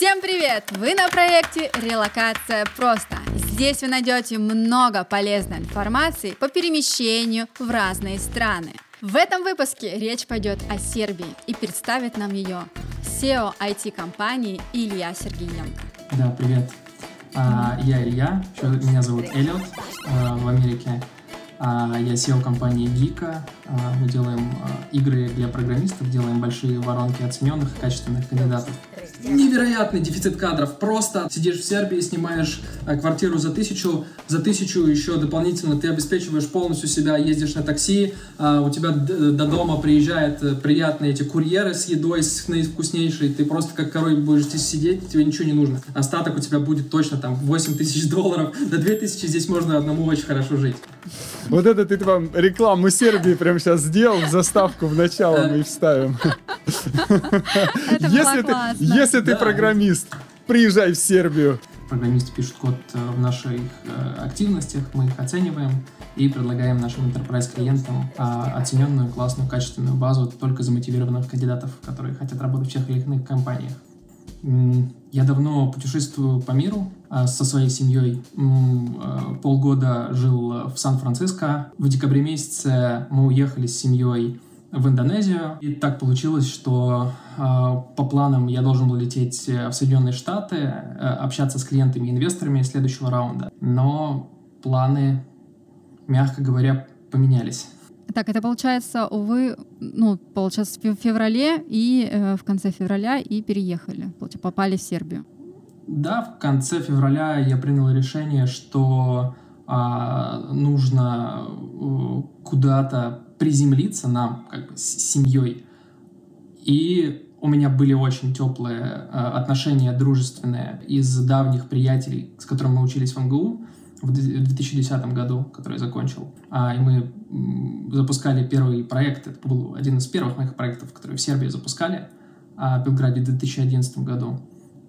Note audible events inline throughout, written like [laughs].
Всем привет! Вы на проекте «Релокация просто». Здесь вы найдете много полезной информации по перемещению в разные страны. В этом выпуске речь пойдет о Сербии и представит нам ее SEO IT-компании Илья Сергеенко. Да, привет. А, я Илья, меня зовут Эллиот а, в Америке. А, я SEO компании Гика. А, мы делаем а, игры для программистов, делаем большие воронки оцененных и качественных кандидатов невероятный дефицит кадров. Просто сидишь в Сербии, снимаешь э, квартиру за тысячу, за тысячу еще дополнительно ты обеспечиваешь полностью себя, ездишь на такси, а у тебя до дома приезжают э, приятные эти курьеры с едой, с наивкуснейшей, ты просто как король будешь здесь сидеть, тебе ничего не нужно. Остаток у тебя будет точно там 8 тысяч долларов, до 2 тысячи здесь можно одному очень хорошо жить. Вот это ты вам рекламу Сербии прямо сейчас сделал, заставку в начало мы и вставим. Если ты, если ты программист, приезжай в Сербию. Программисты пишут код э, в наших э, активностях, мы их оцениваем и предлагаем нашим enterprise клиентам а, оцененную, классную, качественную базу только замотивированных кандидатов, которые хотят работать в тех или иных компаниях. Я давно путешествую по миру а, со своей семьей. А, полгода жил в Сан-Франциско. В декабре месяце мы уехали с семьей в Индонезию. И так получилось, что э, по планам я должен был лететь в Соединенные Штаты, э, общаться с клиентами и инвесторами следующего раунда. Но планы, мягко говоря, поменялись. Так, это получается, вы, ну, получается, в феврале и э, в конце февраля и переехали, попали в Сербию. Да, в конце февраля я принял решение, что а, нужно э, куда-то приземлиться нам, как бы, с семьей. И у меня были очень теплые э, отношения, дружественные, из давних приятелей, с которыми мы учились в МГУ в 2010 году, который я закончил. А, и мы запускали первый проект, это был один из первых моих проектов, которые в Сербии запускали, а, в Белграде в 2011 году.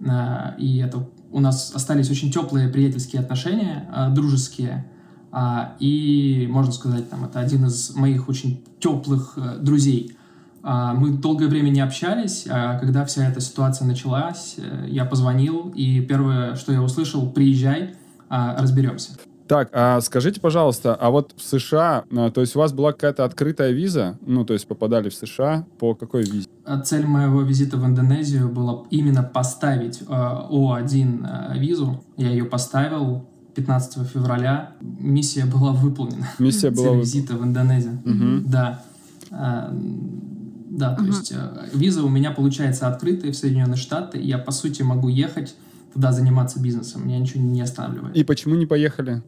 А, и это у нас остались очень теплые приятельские отношения, а, дружеские, а, и, можно сказать, там, это один из моих очень теплых э, друзей. А, мы долгое время не общались, а когда вся эта ситуация началась, э, я позвонил, и первое, что я услышал, приезжай, а, разберемся. Так, а скажите, пожалуйста, а вот в США, а, то есть у вас была какая-то открытая виза, ну, то есть попадали в США, по какой визе? Цель моего визита в Индонезию была именно поставить э, О1 визу. Я ее поставил 15 февраля. Миссия была выполнена. Миссия [laughs] была выполнена. визита в Индонезию. Угу. Да. Да, то uh есть виза у меня получается открытая в Соединенные Штаты. Я, по сути, могу ехать туда заниматься бизнесом. Меня ничего не останавливает. И почему не поехали?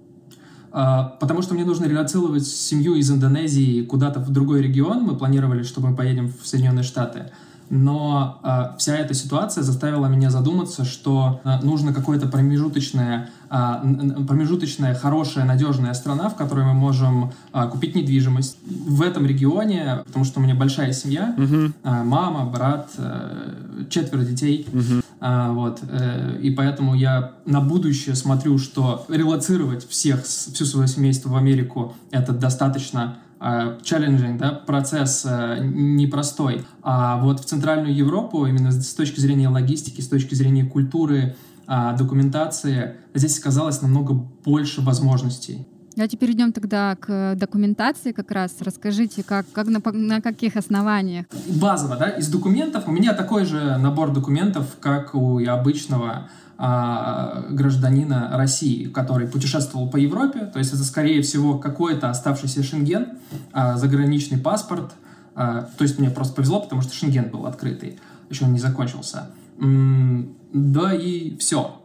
А, потому что мне нужно релацировать семью из Индонезии куда-то в другой регион. Мы планировали, что мы поедем в Соединенные Штаты. Но э, вся эта ситуация заставила меня задуматься, что э, нужно какое-то промежуточное, э, промежуточная, хорошая, надежная страна, в которой мы можем э, купить недвижимость в этом регионе, потому что у меня большая семья, uh-huh. э, мама, брат, э, четверо детей, uh-huh. Э, вот, э, и поэтому я на будущее смотрю, что релацировать всех, всю свое семейство в Америку это достаточно challenging, да, процесс э, непростой. А вот в Центральную Европу, именно с точки зрения логистики, с точки зрения культуры, а, документации, здесь оказалось намного больше возможностей. Давайте перейдем тогда к документации как раз. Расскажите, как, как на, на каких основаниях? Базово, да, из документов. У меня такой же набор документов, как у обычного а, гражданина России, который путешествовал по Европе, то есть это, скорее всего, какой-то оставшийся шенген, а, заграничный паспорт, а, то есть мне просто повезло, потому что шенген был открытый, еще он не закончился. Да и все.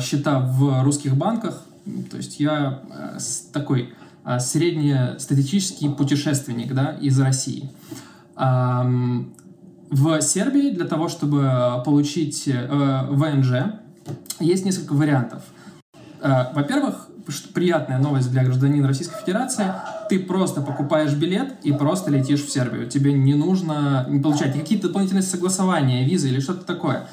Счета в русских банках, то есть я такой среднестатистический путешественник да, из России. В Сербии для того, чтобы получить э, ВНЖ, есть несколько вариантов. Э, во-первых, приятная новость для гражданина Российской Федерации, ты просто покупаешь билет и просто летишь в Сербию. Тебе не нужно получать какие-то дополнительные согласования, визы или что-то такое.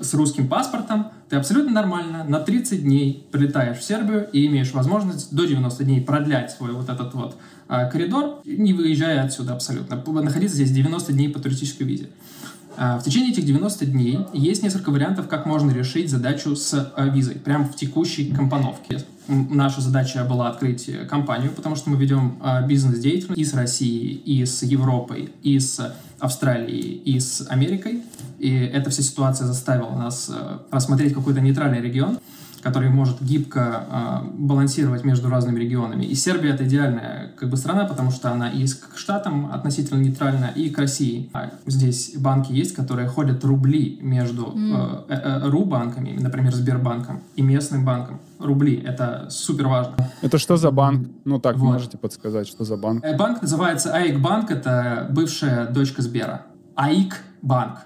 С русским паспортом ты абсолютно нормально на 30 дней прилетаешь в Сербию и имеешь возможность до 90 дней продлять свой вот этот вот а, коридор, не выезжая отсюда абсолютно. Находиться здесь 90 дней по туристической визе. В течение этих 90 дней есть несколько вариантов, как можно решить задачу с визой, прямо в текущей компоновке. Наша задача была открыть компанию, потому что мы ведем бизнес-деятельность и с Россией, и с Европой, и с Австралией, и с Америкой. И эта вся ситуация заставила нас рассмотреть какой-то нейтральный регион который может гибко э, балансировать между разными регионами. И Сербия это идеальная как бы страна, потому что она и к штатам относительно нейтральна, и к России. А здесь банки есть, которые ходят рубли между mm. э, э, ру-банками, например, Сбербанком и местным банком. Рубли — это супер важно. Это что за банк? Ну так, вот. можете подсказать, что за банк? Э, банк называется АИК Банк, это бывшая дочка Сбера. АИК Банк.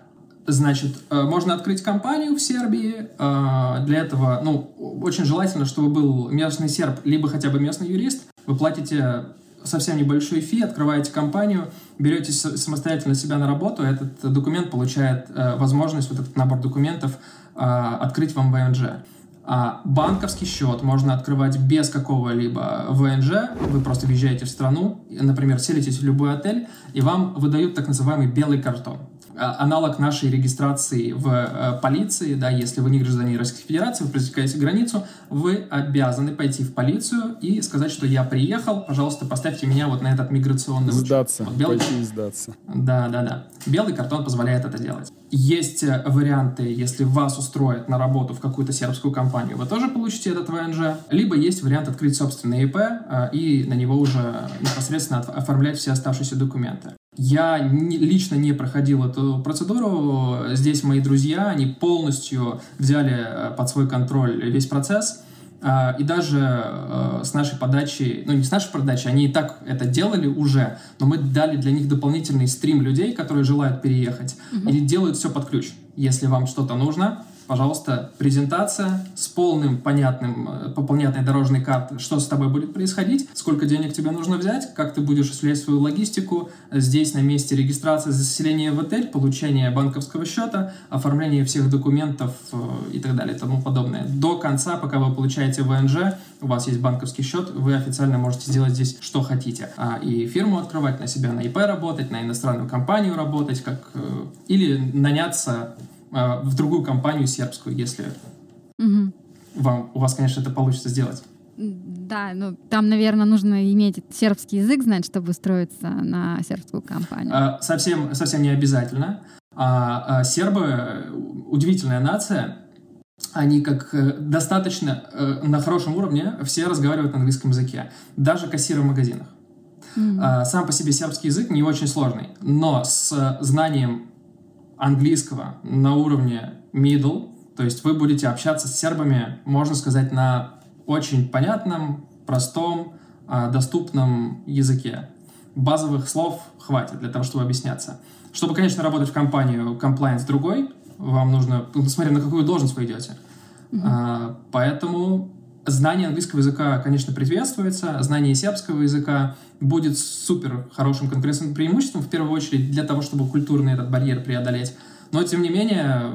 Значит, э, можно открыть компанию в Сербии. Э, для этого, ну, очень желательно, чтобы был местный серб, либо хотя бы местный юрист. Вы платите совсем небольшой фи, открываете компанию, берете самостоятельно себя на работу, этот документ получает э, возможность, вот этот набор документов, открыть вам ВНЖ. А банковский счет можно открывать без какого-либо ВНЖ. Вы просто въезжаете в страну, например, селитесь в любой отель, и вам выдают так называемый белый картон. А, аналог нашей регистрации в э, полиции, да, если вы не гражданин Российской Федерации, вы пересекаете границу, вы обязаны пойти в полицию и сказать, что я приехал, пожалуйста, поставьте меня вот на этот миграционный Сдаться, вот белый... пойти сдаться. Да, да, да. Белый картон позволяет это делать. Есть э, варианты, если вас устроят на работу в какую-то сербскую компанию, вы тоже получите этот ВНЖ. Либо есть вариант открыть собственный ИП э, и на него уже непосредственно оформлять все оставшиеся документы. Я не, лично не проходил эту процедуру. Здесь мои друзья, они полностью взяли э, под свой контроль весь процесс. А, и даже э, с нашей подачей, ну не с нашей подачей, они и так это делали уже, но мы дали для них дополнительный стрим людей, которые желают переехать, угу. и делают все под ключ. Если вам что-то нужно, пожалуйста, презентация с полным, понятным, э, по понятной дорожной картой, что с тобой будет происходить, сколько денег тебе нужно взять, как ты будешь осуществлять свою логистику, здесь на месте регистрации заселения в отель, получение банковского счета, оформление всех документов э, и так далее и тому подобное. До конца, пока вы получаете ВНЖ, у вас есть банковский счет, вы официально можете сделать здесь что хотите. А, и фирму открывать, на себя на ИП работать, на иностранную компанию работать, как, э, или наняться а, в другую компанию сербскую, если угу. вам, у вас, конечно, это получится сделать. Да, ну там, наверное, нужно иметь сербский язык знать, чтобы устроиться на сербскую компанию. А, совсем, совсем не обязательно. А, а сербы удивительная нация. Они как э, достаточно э, на хорошем уровне все разговаривают на английском языке, даже кассиры в магазинах. Mm-hmm. Сам по себе сербский язык не очень сложный, но с знанием английского на уровне middle, то есть вы будете общаться с сербами, можно сказать, на очень понятном, простом, а, доступном языке. Базовых слов хватит для того, чтобы объясняться. Чтобы, конечно, работать в компанию compliance другой, вам нужно, ну, смотря на какую должность вы идете. Mm-hmm. Поэтому знание английского языка, конечно, приветствуется, знание сербского языка будет супер хорошим конкурентным преимуществом, в первую очередь для того, чтобы культурный этот барьер преодолеть. Но, тем не менее,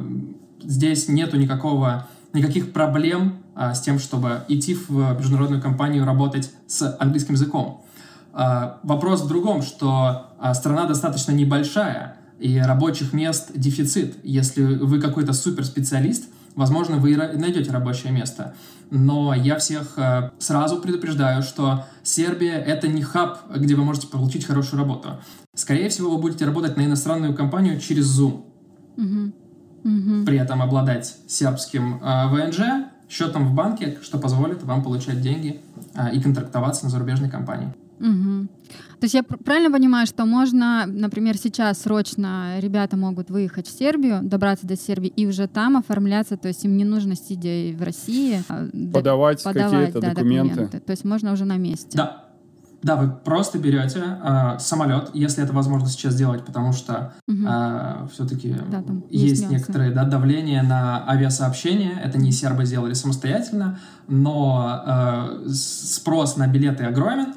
здесь нету никакого, никаких проблем а, с тем, чтобы идти в международную компанию работать с английским языком. А, вопрос в другом, что а, страна достаточно небольшая, и рабочих мест дефицит. Если вы какой-то суперспециалист, возможно, вы найдете рабочее место. Но я всех э, сразу предупреждаю, что Сербия — это не хаб, где вы можете получить хорошую работу. Скорее всего, вы будете работать на иностранную компанию через Zoom. Угу. Угу. При этом обладать сербским э, ВНЖ, счетом в банке, что позволит вам получать деньги э, и контрактоваться на зарубежной компании. Угу. То есть я правильно понимаю, что можно, например, сейчас срочно ребята могут выехать в Сербию, добраться до Сербии и уже там оформляться, то есть им не нужно сидя в России а, подавать, подавать какие-то да, документы. документы. То есть можно уже на месте. Да, да, вы просто берете э, самолет, если это возможно сейчас сделать, потому что угу. э, все-таки да, есть, есть некоторое да, давление на авиасообщение. Это не сербы сделали самостоятельно, но э, спрос на билеты огромен.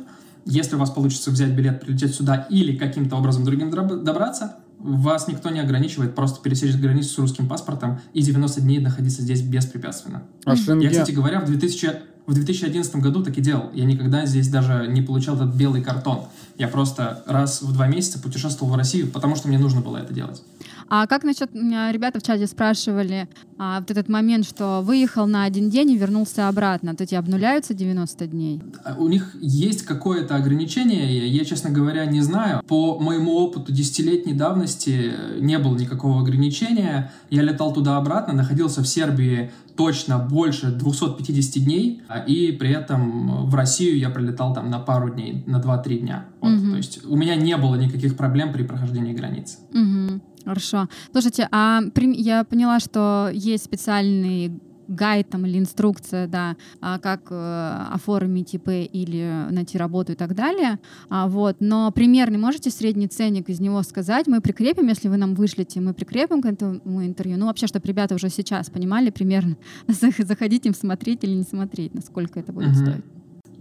Если у вас получится взять билет, прилететь сюда или каким-то образом другим добраться, вас никто не ограничивает просто пересечь границу с русским паспортом и 90 дней находиться здесь беспрепятственно. А Шенген... Я, кстати говоря, в, 2000, в 2011 году так и делал. Я никогда здесь даже не получал этот белый картон. Я просто раз в два месяца путешествовал в Россию, потому что мне нужно было это делать. А как насчет, ребята в чате спрашивали, а, вот этот момент, что выехал на один день и вернулся обратно, то эти обнуляются 90 дней? У них есть какое-то ограничение, я, честно говоря, не знаю. По моему опыту десятилетней давности не было никакого ограничения. Я летал туда-обратно, находился в Сербии точно больше 250 дней, а, и при этом в Россию я прилетал там на пару дней, на 2-3 дня. Вот, угу. То есть у меня не было никаких проблем при прохождении границы. Угу. Хорошо. Слушайте, а я поняла, что есть специальный гайд там, или инструкция, да, а, как э, оформить ИП или найти работу и так далее. А, вот. Но примерный можете средний ценник из него сказать? Мы прикрепим, если вы нам вышлете, мы прикрепим к этому интервью. Ну, вообще, чтобы ребята уже сейчас понимали примерно, [laughs] заходить им смотреть или не смотреть, насколько это будет угу. стоить.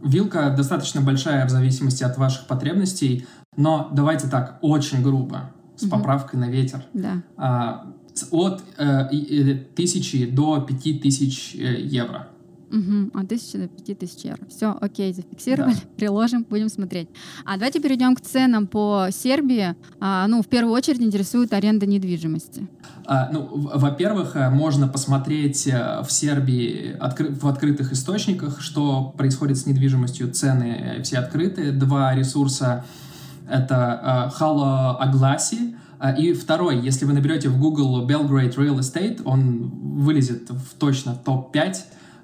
Вилка достаточно большая в зависимости от ваших потребностей, но давайте так, очень грубо, с угу. поправкой на ветер. Да. А, от э, тысячи до пяти тысяч э, евро. Угу, от тысячи до пяти тысяч евро. Все, окей, зафиксировали, да. [laughs] приложим, будем смотреть. А давайте перейдем к ценам по Сербии. А, ну, в первую очередь интересует аренда недвижимости. А, ну, во-первых, э, можно посмотреть в Сербии откры- в открытых источниках, что происходит с недвижимостью. Цены все открыты. Два ресурса — это Halo Aglasi — а, и второй, если вы наберете в Google Belgrade Real Estate, он вылезет в точно топ-5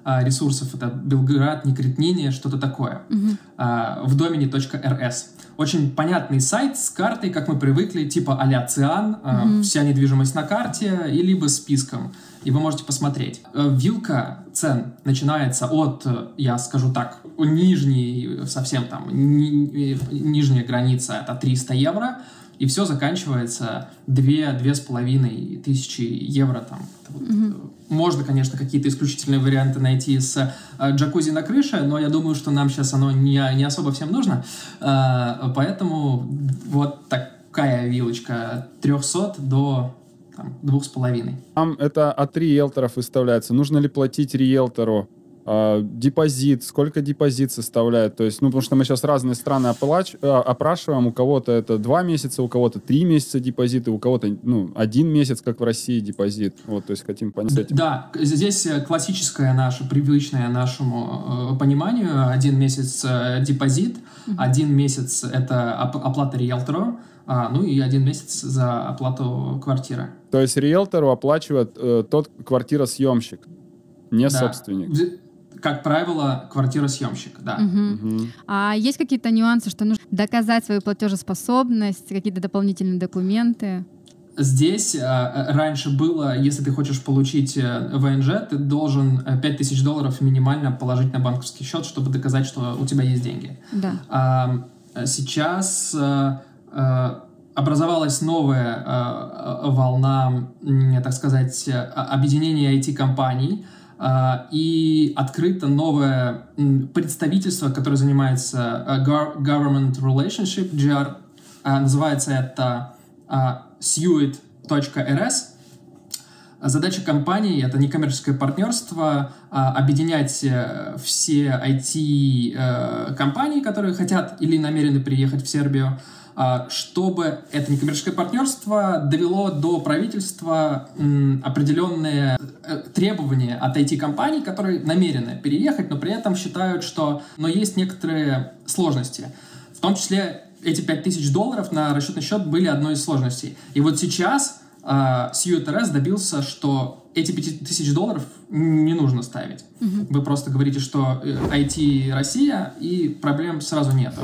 а, ресурсов. Это Белград, Некретнине, что-то такое. Uh-huh. В домени.рс. Очень понятный сайт с картой, как мы привыкли, типа а-ля Циан, uh-huh. вся недвижимость на карте, и либо списком. И вы можете посмотреть. Вилка цен начинается от, я скажу так, нижней, совсем там, ни, нижняя граница это 300 евро, и все заканчивается 2-2,5 тысячи евро там. mm Можно, конечно, какие-то исключительные варианты найти с э, джакузи на крыше, но я думаю, что нам сейчас оно не, не особо всем нужно. Э, поэтому вот такая вилочка 300 до там, двух с половиной. Там это от риэлторов выставляется. Нужно ли платить риэлтору а, депозит, сколько депозит составляет, то есть, ну, потому что мы сейчас разные страны оплач, а, опрашиваем, у кого-то это два месяца, у кого-то три месяца депозиты, у кого-то, ну, один месяц, как в России, депозит, вот, то есть хотим понять этим. Да, здесь э, классическая наша, привычная нашему э, пониманию, один месяц э, депозит, mm-hmm. один месяц это оплата риэлтору, а, ну и один месяц за оплату квартиры. То есть риэлтору оплачивает э, тот квартиросъемщик, не да. собственник как правило, квартиросъемщик, да. Угу. Угу. А есть какие-то нюансы, что нужно доказать свою платежеспособность, какие-то дополнительные документы? Здесь э, раньше было, если ты хочешь получить э, ВНЖ, ты должен 5000 долларов минимально положить на банковский счет, чтобы доказать, что у тебя есть деньги. Да. А, сейчас э, э, образовалась новая э, волна, так сказать, объединения IT-компаний, а, и открыто новое представительство, которое занимается Government Relationship, GR, называется это suit.rs. Задача компании — это некоммерческое партнерство, объединять э, все IT-компании, э, которые хотят или намерены приехать в Сербию, чтобы это некоммерческое партнерство довело до правительства определенные э, требования от IT-компаний, которые намерены переехать, но при этом считают, что но есть некоторые сложности. В том числе эти 5000 долларов на расчетный счет были одной из сложностей. И вот сейчас э, CUTRS добился, что эти 5000 долларов не нужно ставить. Угу. Вы просто говорите, что IT э, Россия, и проблем сразу нету.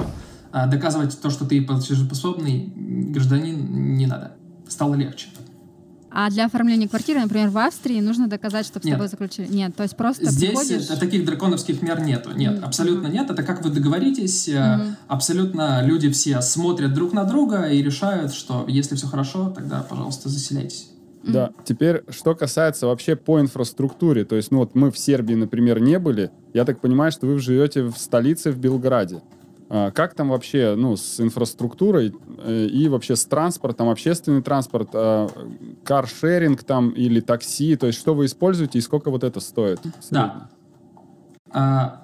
А доказывать то, что ты платежеспособный гражданин, не надо. Стало легче. А для оформления квартиры, например, в Австрии нужно доказать, чтобы нет. с тобой заключили. Нет, то есть просто Здесь приходишь... таких драконовских мер нету. Нет, mm-hmm. абсолютно нет. Это как вы договоритесь. Mm-hmm. Абсолютно люди все смотрят друг на друга и решают, что если все хорошо, тогда, пожалуйста, заселяйтесь. Да. Теперь, что касается вообще по инфраструктуре, то есть, ну вот мы в Сербии, например, не были. Я так понимаю, что вы живете в столице в Белграде. А, как там вообще, ну, с инфраструктурой э, и вообще с транспортом, общественный транспорт, а, каршеринг там или такси, то есть что вы используете и сколько вот это стоит? Да. А,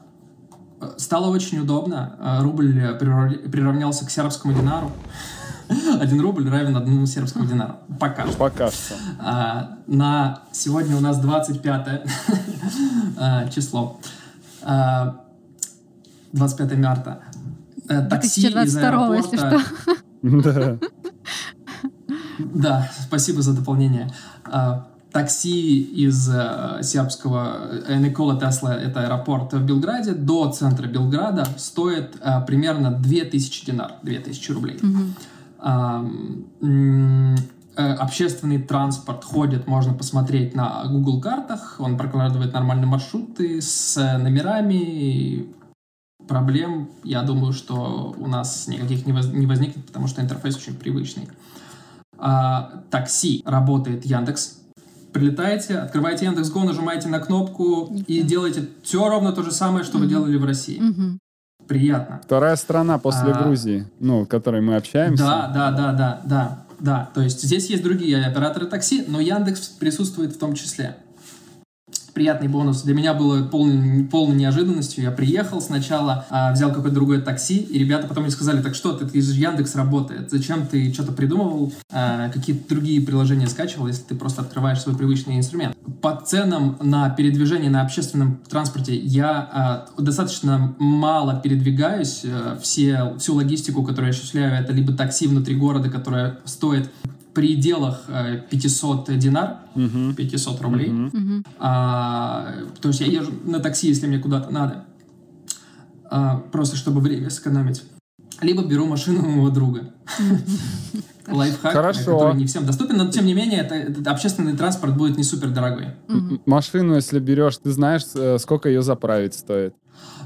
стало очень удобно. Рубль приравнялся к сербскому динару. [laughs] Один рубль равен одному сербскому динару. Пока что. Пока что. А, на сегодня у нас 25 [laughs] а, число. А, 25 марта. Э, Такси из 2022, если аэропорта... [laughs] Да. Спасибо за дополнение. А, Такси из сербского Никола Тесла, это аэропорт в Белграде, до центра Белграда стоит э, примерно 2000 динар, 2000 рублей. Э, Общественный транспорт ходит, можно посмотреть на Google картах, он прокладывает нормальные маршруты с номерами, проблем, я думаю, что у нас никаких не, воз- не возникнет, потому что интерфейс очень привычный. А, такси работает Яндекс. Прилетаете, открываете Яндекс.Го, нажимаете на кнопку и делаете все ровно то же самое, что вы делали в России. Мгм. Приятно. Вторая страна после А. Грузии, ну, в которой мы общаемся. Да, да, да, да, да, да. То есть здесь есть другие операторы такси, но Яндекс присутствует в том числе. Приятный бонус. Для меня было полной, полной неожиданностью. Я приехал сначала, а, взял какое-то другое такси, и ребята потом мне сказали, так что, ты, ты же Яндекс работает, зачем ты что-то придумывал, а, какие-то другие приложения скачивал, если ты просто открываешь свой привычный инструмент. По ценам на передвижение на общественном транспорте я а, достаточно мало передвигаюсь. Э, Все, всю логистику, которую я осуществляю, это либо такси внутри города, которое стоит пределах э, 500 динар, 500 рублей. Мгм. А, то есть я езжу на такси, если мне куда-то надо. А, просто чтобы время сэкономить. Либо беру машину моего друга. Лайфхак, Хорошо. который не всем доступен, но тем не менее это, этот общественный транспорт будет не супер дорогой. Машину, если берешь, ты знаешь, э, сколько ее заправить стоит.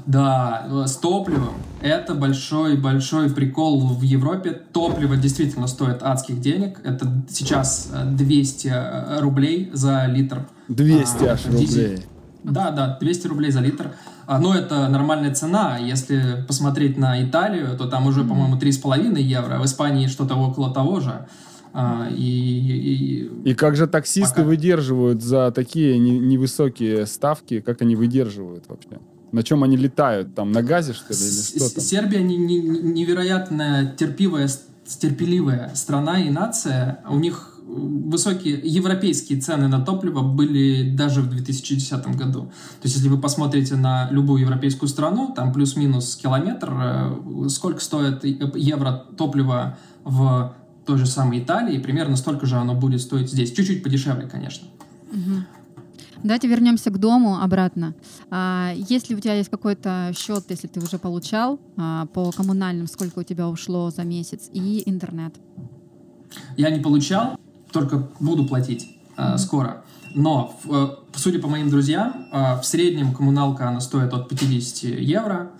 Да, э, с топливом. Это большой-большой прикол в Европе. Топливо действительно стоит адских денег. Это сейчас э, 200 рублей за литр. 200 А, аж дизель. рублей. Да, да, 200 рублей за литр. А, Но это нормальная цена. Если посмотреть на Италию, то там уже, по-моему, 3,5 евро. В Испании что-то около того же. А, И, и- И как же таксисты Пока. выдерживают за такие не- невысокие ставки? Как они выдерживают вообще? На чем они летают? Там на газе, что ли, или что там? Сербия не- не- не- невероятно терпивая, терпеливая страна и нация. У них э, высокие европейские цены на топливо были даже в 2010 году. То есть, если вы посмотрите на любую европейскую страну, там плюс-минус километр, э, сколько стоит и- евро топлива в той же самой Италии, примерно столько же оно будет стоить здесь. Чуть-чуть подешевле, конечно. Давайте вернемся к дому обратно. А, если у тебя есть какой-то счет, если ты уже получал а, по коммунальным, сколько у тебя ушло за месяц, и интернет. Я не получал, только буду платить э, скоро. Но, в- э, судя по моим друзьям, в среднем коммуналка она стоит от 50 евро,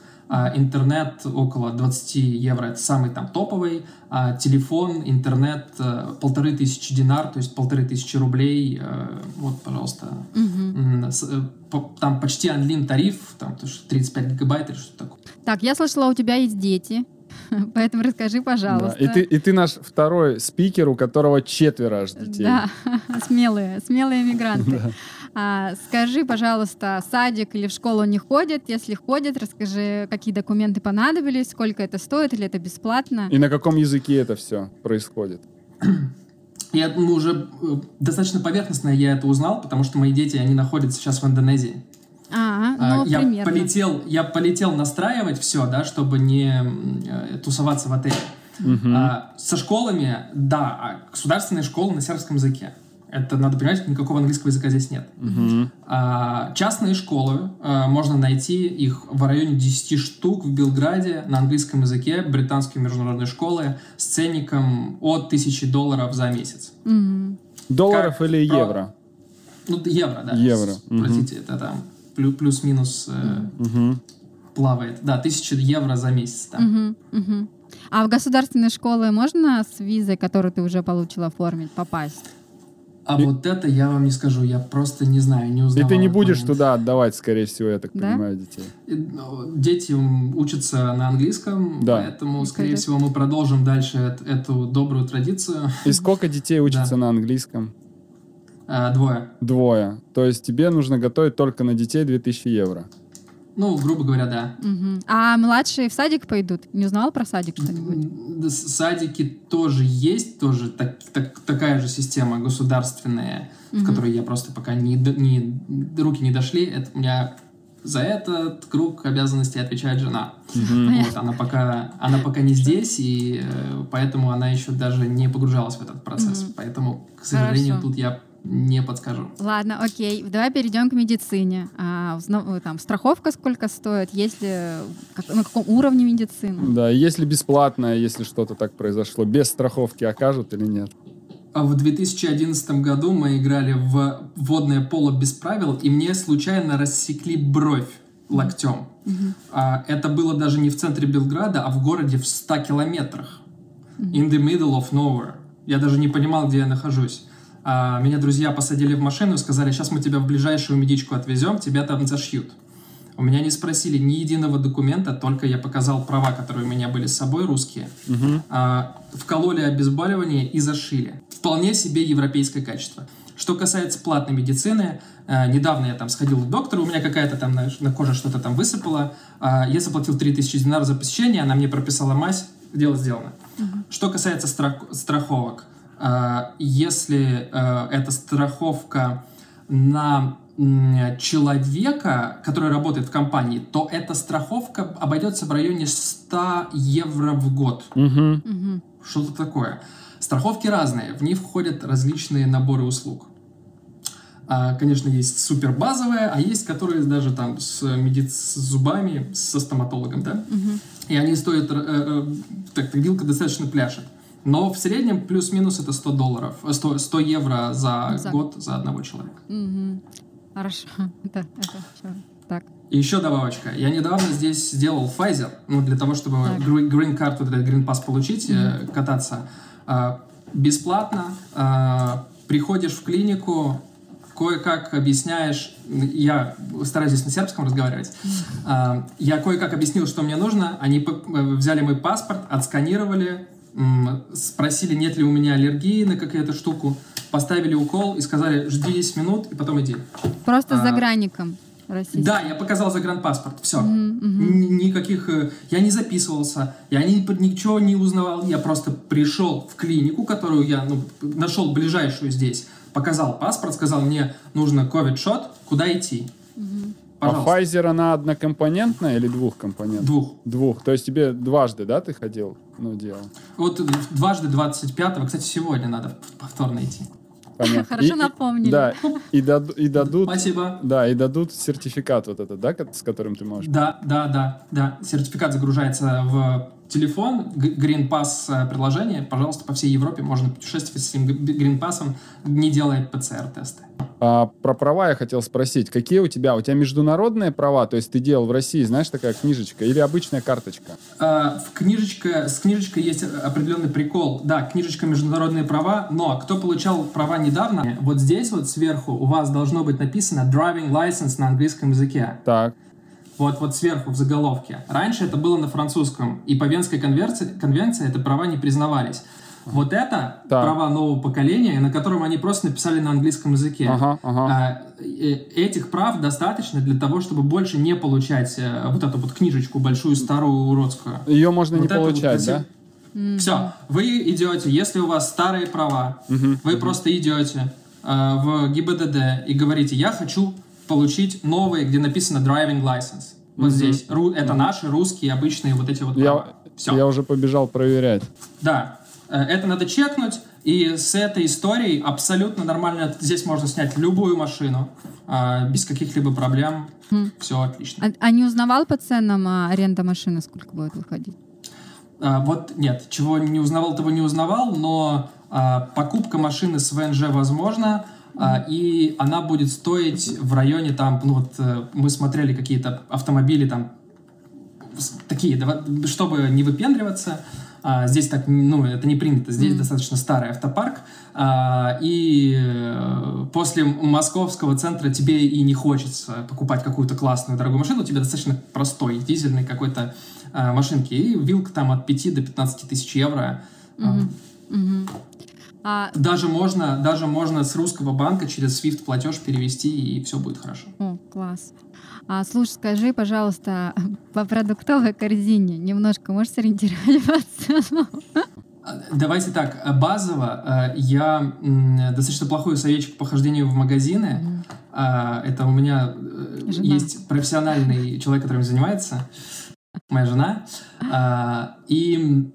интернет около 20 евро, это самый там топовый, а телефон, интернет э, полторы тысячи динар, то есть полторы тысячи рублей, э, вот, пожалуйста. По- Там почти анлин тариф, там то, что 35 гигабайт или что-то такое. Так, я слышала, у тебя есть дети, [laughs] поэтому расскажи, Да. пожалуйста. И, ты, и ты наш второй спикер, у которого четверо аж детей. Да, [laughs] смелые, смелые мигранты. [laughs] А, скажи, пожалуйста, садик или в школу не ходят? Если ходят, расскажи, какие документы понадобились, сколько это стоит или это бесплатно? И на каком языке это все происходит? [clears throat] Я думаю, уже э, достаточно поверхностно я это узнал, потому что мои дети, они находятся сейчас в Индонезии. А, А, ну, я примерно. полетел, я полетел настраивать все, да, чтобы не э, тусоваться в отеле. А, со школами, да, а государственные школы на сербском языке. Это надо понимать, никакого английского языка здесь нет. Мгм. А, частные школы, а, можно найти их в районе 10 штук в Белграде на английском языке, британские международные школы с ценником от 1000 долларов за месяц. Мгм. Долларов Как или про- евро? Ну, евро, да. Евро. Простите, это там плю- плюс-минус э, Мгм. плавает. Да, 1000 евро за месяц. там. Мгм, мгм. А в государственные школы можно с визой, которую ты уже получил, оформить, попасть? А вот это я вам не скажу, я просто не знаю, не И узнал. ты не будешь туда отдавать, скорее всего, я так Да? понимаю, детей. ну, Дети учатся на английском, Да. поэтому, скорее Скажи. всего, мы продолжим дальше эт- эту добрую традицию. И сколько детей [laughs] учатся Да. на английском? А, Двое. Двое. То есть тебе нужно готовить только на детей 2000 евро. Ну, грубо говоря, да. Мгм. А младшие в садик пойдут? Не узнавал про садик что-нибудь? Садики тоже есть, тоже так- так- такая же система государственная, в которой я просто пока не, не- руки не дошли. Это у меня за этот круг обязанностей отвечает жена. Вот, она пока, она пока не здесь, и э, поэтому она еще даже не погружалась в этот процесс. Поэтому, к сожалению, Хорошо. тут я не подскажу. Ладно, окей. Давай перейдем к медицине. А, узна- там страховка сколько стоит? Если как- на каком уровне медицины? Да, если бесплатно, если что-то так произошло, без страховки окажут или нет? А В 2011 году мы играли в водное поло без правил, и мне случайно рассекли бровь локтем. А, это было даже не в центре Белграда, а в городе в 100 километрах. In the middle of nowhere. Я даже не понимал, где я нахожусь. А, меня друзья посадили в машину и сказали, сейчас мы тебя в ближайшую медичку отвезем, тебя там зашьют. У меня не спросили ни единого документа, только я показал права, которые у меня были с собой, русские. А, вкололи обезболивание и зашили. Вполне себе европейское качество. Что касается платной медицины, э, недавно я там сходил к доктору, у меня какая-то там знаешь, на коже что-то там высыпало. А, я заплатил 3000 динаров за посещение, она мне прописала мазь, дело сделано. Что касается страх- страховок, если э, эта страховка на человека, который работает в компании, то эта страховка обойдется в районе 100 евро в год. Мгм. Что-то такое. Страховки разные, в них входят различные наборы услуг. А, конечно, есть супер базовые, а есть, которые даже там с, меди- с зубами, со стоматологом, да? И они стоят, э, э, так, так вилка достаточно пляшет. Но в среднем плюс-минус это 100 долларов, э, 100, 100 евро за, За год за одного человека. Мгм. Хорошо. [laughs] Это, это всё. Так. И еще добавочка. Я недавно здесь сделал Pfizer, ну, для того, чтобы green card, вот этот green pass получить, э, кататься. А, бесплатно. а, приходишь в клинику, кое-как объясняешь, я стараюсь здесь на сербском разговаривать, А, я кое-как объяснил, что мне нужно, они э, взяли мой паспорт, отсканировали, спросили, нет ли у меня аллергии на какую-то штуку, поставили укол и сказали, жди 10 минут и потом иди. Просто А, за гранником российским. Да, я показал загранпаспорт, все. Мгм. Никаких... э, Я не записывался, я ни, ничего не узнавал, я просто пришел в клинику, которую я ну, нашел ближайшую здесь, показал паспорт, сказал, мне нужно COVID-шот, куда идти? Пожалуйста. А Pfizer, она однокомпонентная или двухкомпонентная? Двух. Двух. То есть тебе дважды, да, ты ходил? Ну, делал. Вот дважды 25-го, кстати, сегодня надо повторно идти. Понятно. Хорошо И- напомнили. Да, и, даду- и дадут... Спасибо. Да, и дадут сертификат вот этот, да, с которым ты можешь... Да, да, да, да. Сертификат загружается в телефон, Green Pass э, приложение. Пожалуйста, по всей Европе можно путешествовать с этим Green Pass, не делая ПЦР-тесты. А, про права я хотел спросить. Какие у тебя? У тебя международные права? То есть ты делал в России, знаешь, такая книжечка? Или обычная карточка? Э, В книжечка, с книжечкой есть определенный прикол. Да, книжечка «Международные права», но кто получал права недавно, вот здесь вот сверху у вас должно быть написано «Driving License» на английском языке. Так. Вот, вот сверху в заголовке. Раньше это было на французском, и по Венской конвенции, конвенции это права не признавались. Вот это Так. права нового поколения, на котором они просто написали на английском языке. Ага, ага. А, э, Этих прав достаточно для того, чтобы больше не получать э, вот эту вот книжечку большую, старую, уродскую. Ее можно не Вот вот получать, красиво. да? Все, вы идете, если у вас старые права, вы просто идете э, в ГИБДД и говорите, я хочу получить новые, где написано driving license. Вот здесь. Ру- это наши русские обычные вот эти вот. Я, Все. я уже побежал проверять. Да. Э, Это надо чекнуть, и с этой историей абсолютно нормально. Здесь можно снять любую машину а, без каких-либо проблем. Все отлично. А, а не узнавал по ценам а, аренда машины, сколько будет выходить? А, вот нет, чего не узнавал, того не узнавал, но а, покупка машины с ВНЖ возможна, и она будет стоить в районе там, ну вот э, мы смотрели какие-то автомобили там такие, чтобы не выпендриваться. а, здесь так, ну, это не принято. Здесь достаточно старый автопарк. а, и э, после московского центра тебе и не хочется покупать какую-то классную дорогую машину. Тебе достаточно простой дизельный какой-то а, машинки. И вилка там от 5 до 15 тысяч евро. А, Мгм. А, Даже можно, даже можно с русского банка через SWIFT платеж перевести, и все будет хорошо. о, Класс. А, слушай, скажи, пожалуйста, [laughs] по продуктовой корзине немножко можешь сориентировать по цену? Давайте так, базово э, я достаточно плохой советчик по хождению в магазины. Mm. Это у меня э, жена. есть профессиональный человек, которым занимается, моя жена. А, и,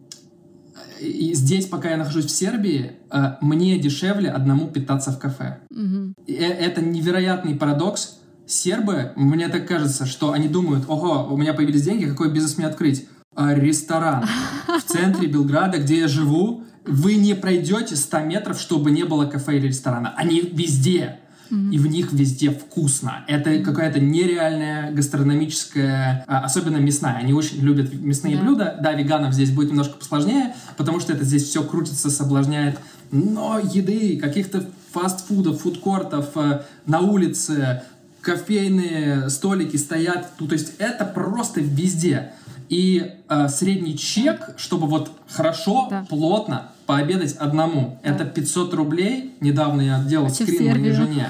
и здесь, пока я нахожусь в Сербии, э, мне дешевле одному питаться в кафе. Mm-hmm. Это невероятный парадокс. Сербы, мне так кажется, что они думают, ого, у меня появились деньги, какой бизнес мне открыть? А, ресторан в центре Белграда, где я живу, вы не пройдете 100 метров, чтобы не было кафе или ресторана. Они везде. И в них везде вкусно. Это какая-то нереальная гастрономическая, а, особенно мясная. Они очень любят мясные да. блюда. Да, веганов здесь будет немножко посложнее, потому что это здесь все крутится, соблазняет. Но еды, каких-то фастфудов, фудкортов э, на улице, кофейные столики стоят. Ну, то есть это просто везде. И э, средний чек, чтобы вот хорошо, да. плотно пообедать одному, да. это 500 рублей. Недавно я делал скрин моей жене.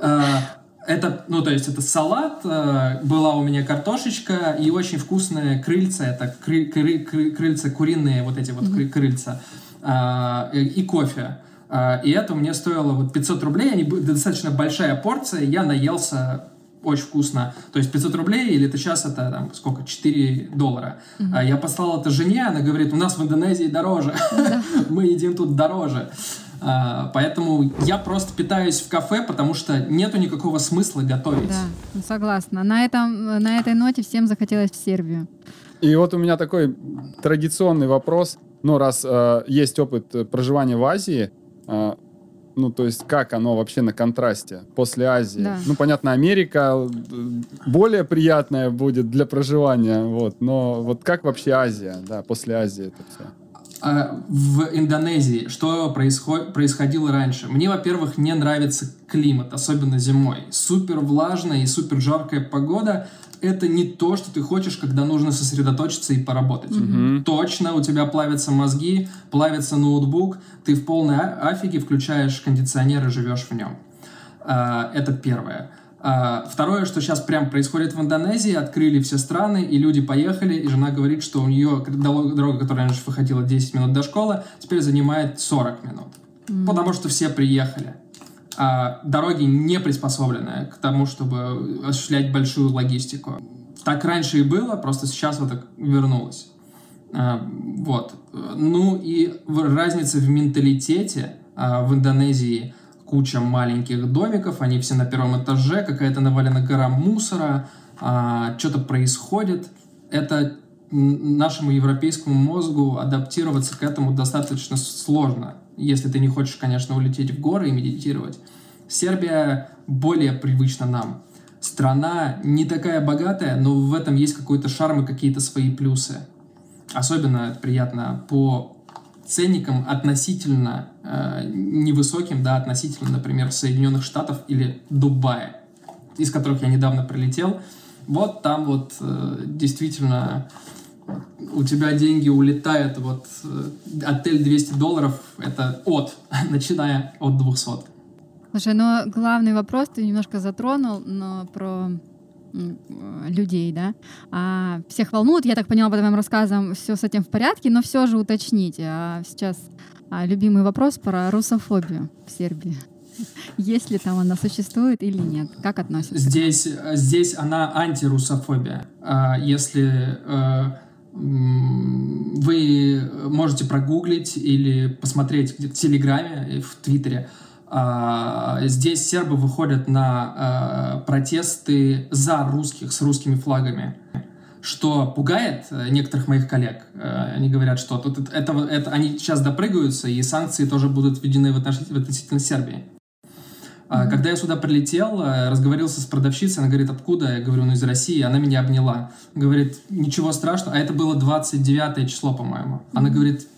Э, [laughs] это, ну, то есть это салат, э, была у меня картошечка и очень вкусные крыльца, это кры, кры, кры, крыльца куриные, вот эти вот mm-hmm. крыльца, э, и кофе. И это мне стоило вот 500 рублей, они, достаточно большая порция, я наелся очень вкусно. То есть 500 рублей, или это сейчас это там сколько, 4 доллара. Mm-hmm. Я послал это жене, она говорит, у нас в Индонезии дороже, mm-hmm. [laughs] мы едим тут дороже. А, поэтому я просто питаюсь в кафе, потому что нету никакого смысла готовить. Да, согласна. На, этом, на этой ноте всем захотелось в Сербию. И вот у меня такой традиционный вопрос. Ну, раз э, есть опыт проживания в Азии, э, ну, то есть, как оно вообще на контрасте после Азии? Да. Ну, понятно, Америка э, более приятная будет для проживания, вот, но вот как вообще Азия, да, после Азии это все? А, в Индонезии что происход... происходило раньше? Мне, во-первых, не нравится климат, особенно зимой. Супер влажная и супер жаркая погода это не то, что ты хочешь, когда нужно сосредоточиться и поработать. Mm-hmm. Точно, у тебя плавятся мозги, плавится ноутбук, ты в полной афиге включаешь кондиционер и живешь в нем. А, это первое. А, второе, что сейчас прям происходит в Индонезии, открыли все страны, и люди поехали, и жена говорит, что у нее дорога, которая раньше выходила 10 минут до школы, теперь занимает 40 минут. Mm-hmm. Потому что все приехали а дороги не приспособлены к тому, чтобы осуществлять большую логистику. Так раньше и было, просто сейчас вот так вернулось. А, вот. Ну и разница в менталитете а, в Индонезии куча маленьких домиков, они все на первом этаже, какая-то навалена гора мусора, а, что-то происходит. Это нашему европейскому мозгу адаптироваться к этому достаточно сложно если ты не хочешь, конечно, улететь в горы и медитировать. Сербия более привычна нам. Страна не такая богатая, но в этом есть какой-то шарм и какие-то свои плюсы. Особенно приятно по ценникам относительно э, невысоким, да, относительно, например, Соединенных Штатов или Дубая, из которых я недавно прилетел. Вот там вот э, действительно у тебя деньги улетают, вот э, отель 200 долларов, это от, [laughs] начиная от 200. Слушай, но главный вопрос ты немножко затронул, но про людей, да. А всех волнует, я так поняла по твоим рассказам, все с этим в порядке, но все же уточните. А сейчас а, любимый вопрос про русофобию в Сербии. [laughs] Есть ли там она существует или нет? Как относится? Здесь, здесь она антирусофобия. А если э, вы можете прогуглить или посмотреть в Телеграме, в Твиттере. А, здесь сербы выходят на а, протесты за русских, с русскими флагами что пугает э, некоторых моих коллег. Э, они говорят, что тут это, это, они сейчас допрыгаются, и санкции тоже будут введены в относительно Сербии. Mm-hmm. Когда я сюда прилетел, э, разговорился с продавщицей, она говорит, откуда? Я говорю, ну из России. Она меня обняла. Говорит, ничего страшного. А это было 29 число, по-моему. Mm-hmm. Она говорит,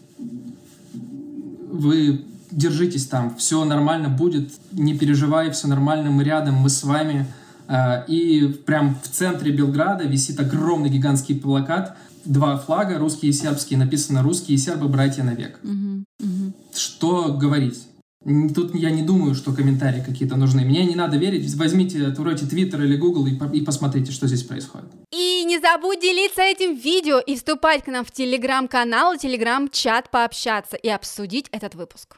вы держитесь там, все нормально будет, не переживай, все нормально, мы рядом, мы с вами. Э, и прям в центре Белграда висит огромный гигантский плакат, два флага, русский и сербский, написано «Русские и сербы, братья навек». Mm-hmm. Mm-hmm. Что говорить? Тут я не думаю, что комментарии какие-то нужны. Мне не надо верить. Возьмите, откройте Twitter или Google и, и посмотрите, что здесь происходит. И не забудь делиться этим видео и вступать к нам в телеграм-канал, телеграм-чат, пообщаться и обсудить этот выпуск.